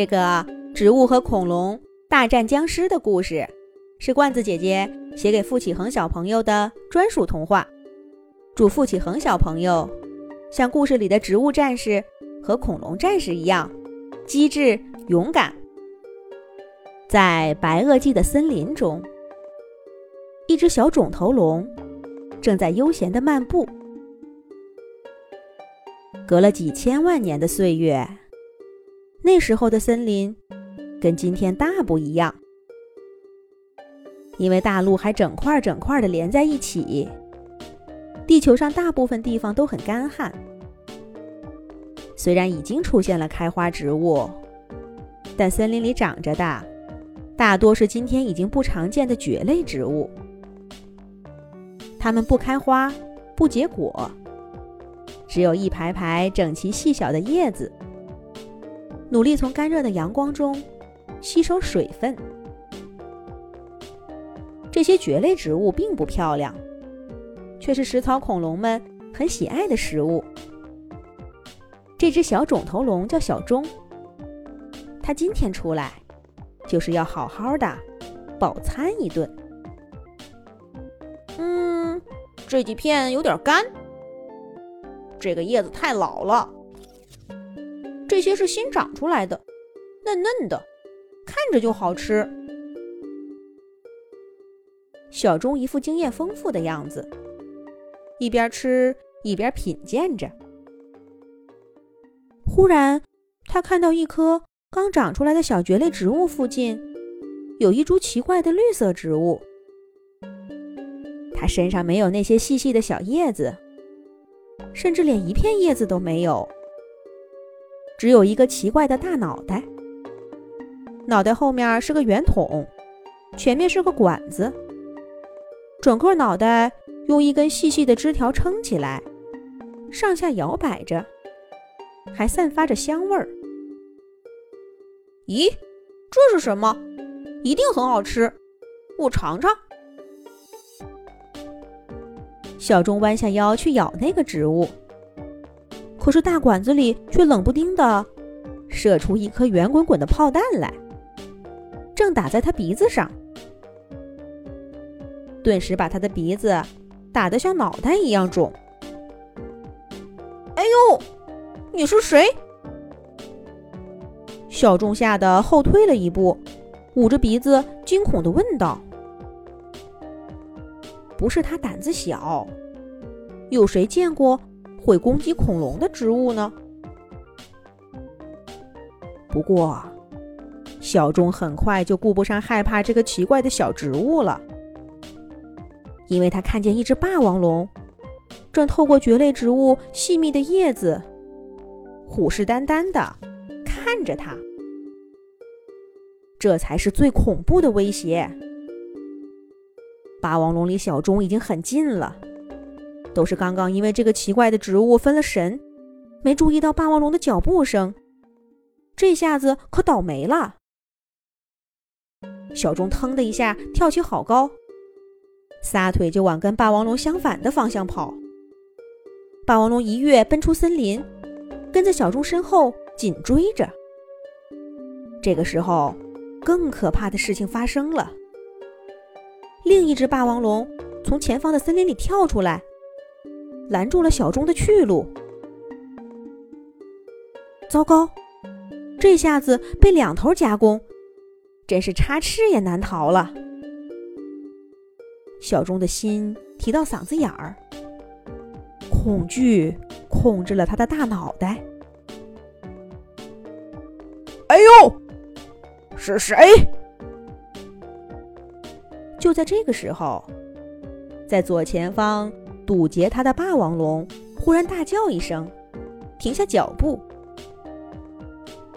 这个植物和恐龙大战僵尸的故事，是罐子姐姐写给付启恒小朋友的专属童话。祝付启恒小朋友像故事里的植物战士和恐龙战士一样机智勇敢。在白垩纪的森林中，一只小肿头龙正在悠闲地漫步。隔了几千万年的岁月。那时候的森林跟今天大不一样，因为大陆还整块整块的连在一起。地球上大部分地方都很干旱，虽然已经出现了开花植物，但森林里长着的大多是今天已经不常见的蕨类植物。它们不开花，不结果，只有一排排整齐细小的叶子。努力从干热的阳光中吸收水分。这些蕨类植物并不漂亮，却是食草恐龙们很喜爱的食物。这只小肿头龙叫小钟，它今天出来就是要好好的饱餐一顿。嗯，这几片有点干，这个叶子太老了。这些是新长出来的，嫩嫩的，看着就好吃。小钟一副经验丰富的样子，一边吃一边品鉴着。忽然，他看到一棵刚长出来的小蕨类植物附近，有一株奇怪的绿色植物。它身上没有那些细细的小叶子，甚至连一片叶子都没有。只有一个奇怪的大脑袋，脑袋后面是个圆筒，前面是个管子，整个脑袋用一根细细的枝条撑起来，上下摇摆着，还散发着香味儿。咦，这是什么？一定很好吃，我尝尝。小钟弯下腰去咬那个植物。可是大管子里却冷不丁的射出一颗圆滚滚的炮弹来，正打在他鼻子上，顿时把他的鼻子打得像脑袋一样肿。哎呦，你是谁？小仲吓得后退了一步，捂着鼻子惊恐的问道：“不是他胆子小，有谁见过？”会攻击恐龙的植物呢？不过，小钟很快就顾不上害怕这个奇怪的小植物了，因为他看见一只霸王龙正透过蕨类植物细密的叶子，虎视眈眈的看着他。这才是最恐怖的威胁。霸王龙离小钟已经很近了。都是刚刚因为这个奇怪的植物分了神，没注意到霸王龙的脚步声，这下子可倒霉了。小钟腾的一下跳起好高，撒腿就往跟霸王龙相反的方向跑。霸王龙一跃奔出森林，跟在小钟身后紧追着。这个时候，更可怕的事情发生了，另一只霸王龙从前方的森林里跳出来。拦住了小钟的去路。糟糕，这下子被两头夹攻，真是插翅也难逃了。小钟的心提到嗓子眼儿，恐惧控制了他的大脑袋。哎呦，是谁？就在这个时候，在左前方。堵截他的霸王龙忽然大叫一声，停下脚步。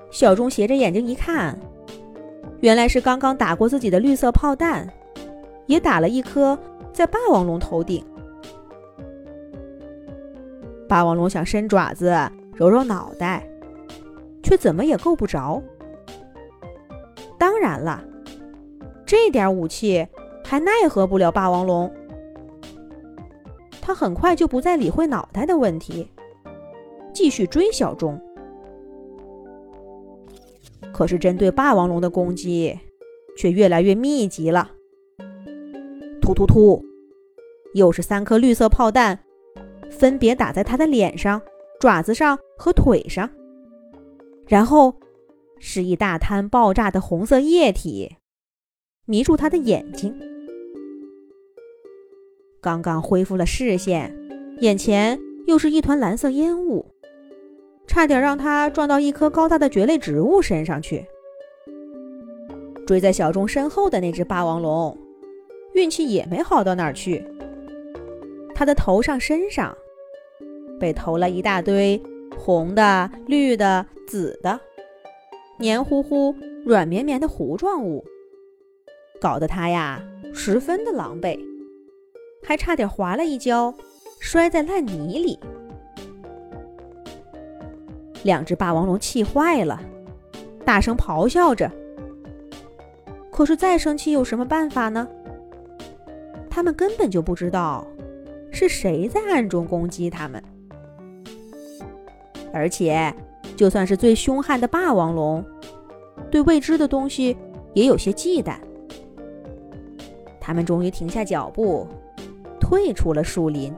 小钟斜着眼睛一看，原来是刚刚打过自己的绿色炮弹，也打了一颗在霸王龙头顶。霸王龙想伸爪子揉揉脑袋，却怎么也够不着。当然了，这点武器还奈何不了霸王龙。他很快就不再理会脑袋的问题，继续追小钟。可是针对霸王龙的攻击却越来越密集了。突突突，又是三颗绿色炮弹，分别打在他的脸上、爪子上和腿上，然后是一大滩爆炸的红色液体，迷住他的眼睛。刚刚恢复了视线，眼前又是一团蓝色烟雾，差点让他撞到一棵高大的蕨类植物身上去。追在小钟身后的那只霸王龙，运气也没好到哪儿去。它的头上、身上被投了一大堆红的、绿的、紫的、黏糊糊、软绵绵的糊状物，搞得它呀十分的狼狈。还差点滑了一跤，摔在烂泥里。两只霸王龙气坏了，大声咆哮着。可是再生气有什么办法呢？他们根本就不知道是谁在暗中攻击他们。而且，就算是最凶悍的霸王龙，对未知的东西也有些忌惮。他们终于停下脚步。退出了树林，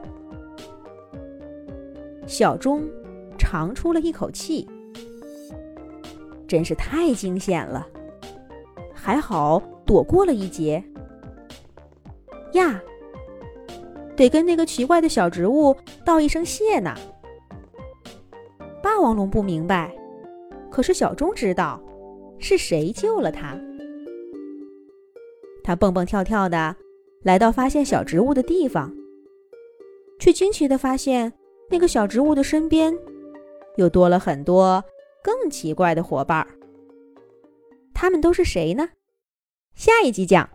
小钟长出了一口气，真是太惊险了！还好躲过了一劫。呀，得跟那个奇怪的小植物道一声谢呢。霸王龙不明白，可是小钟知道是谁救了他。他蹦蹦跳跳的。来到发现小植物的地方，却惊奇的发现，那个小植物的身边又多了很多更奇怪的伙伴儿。他们都是谁呢？下一集讲。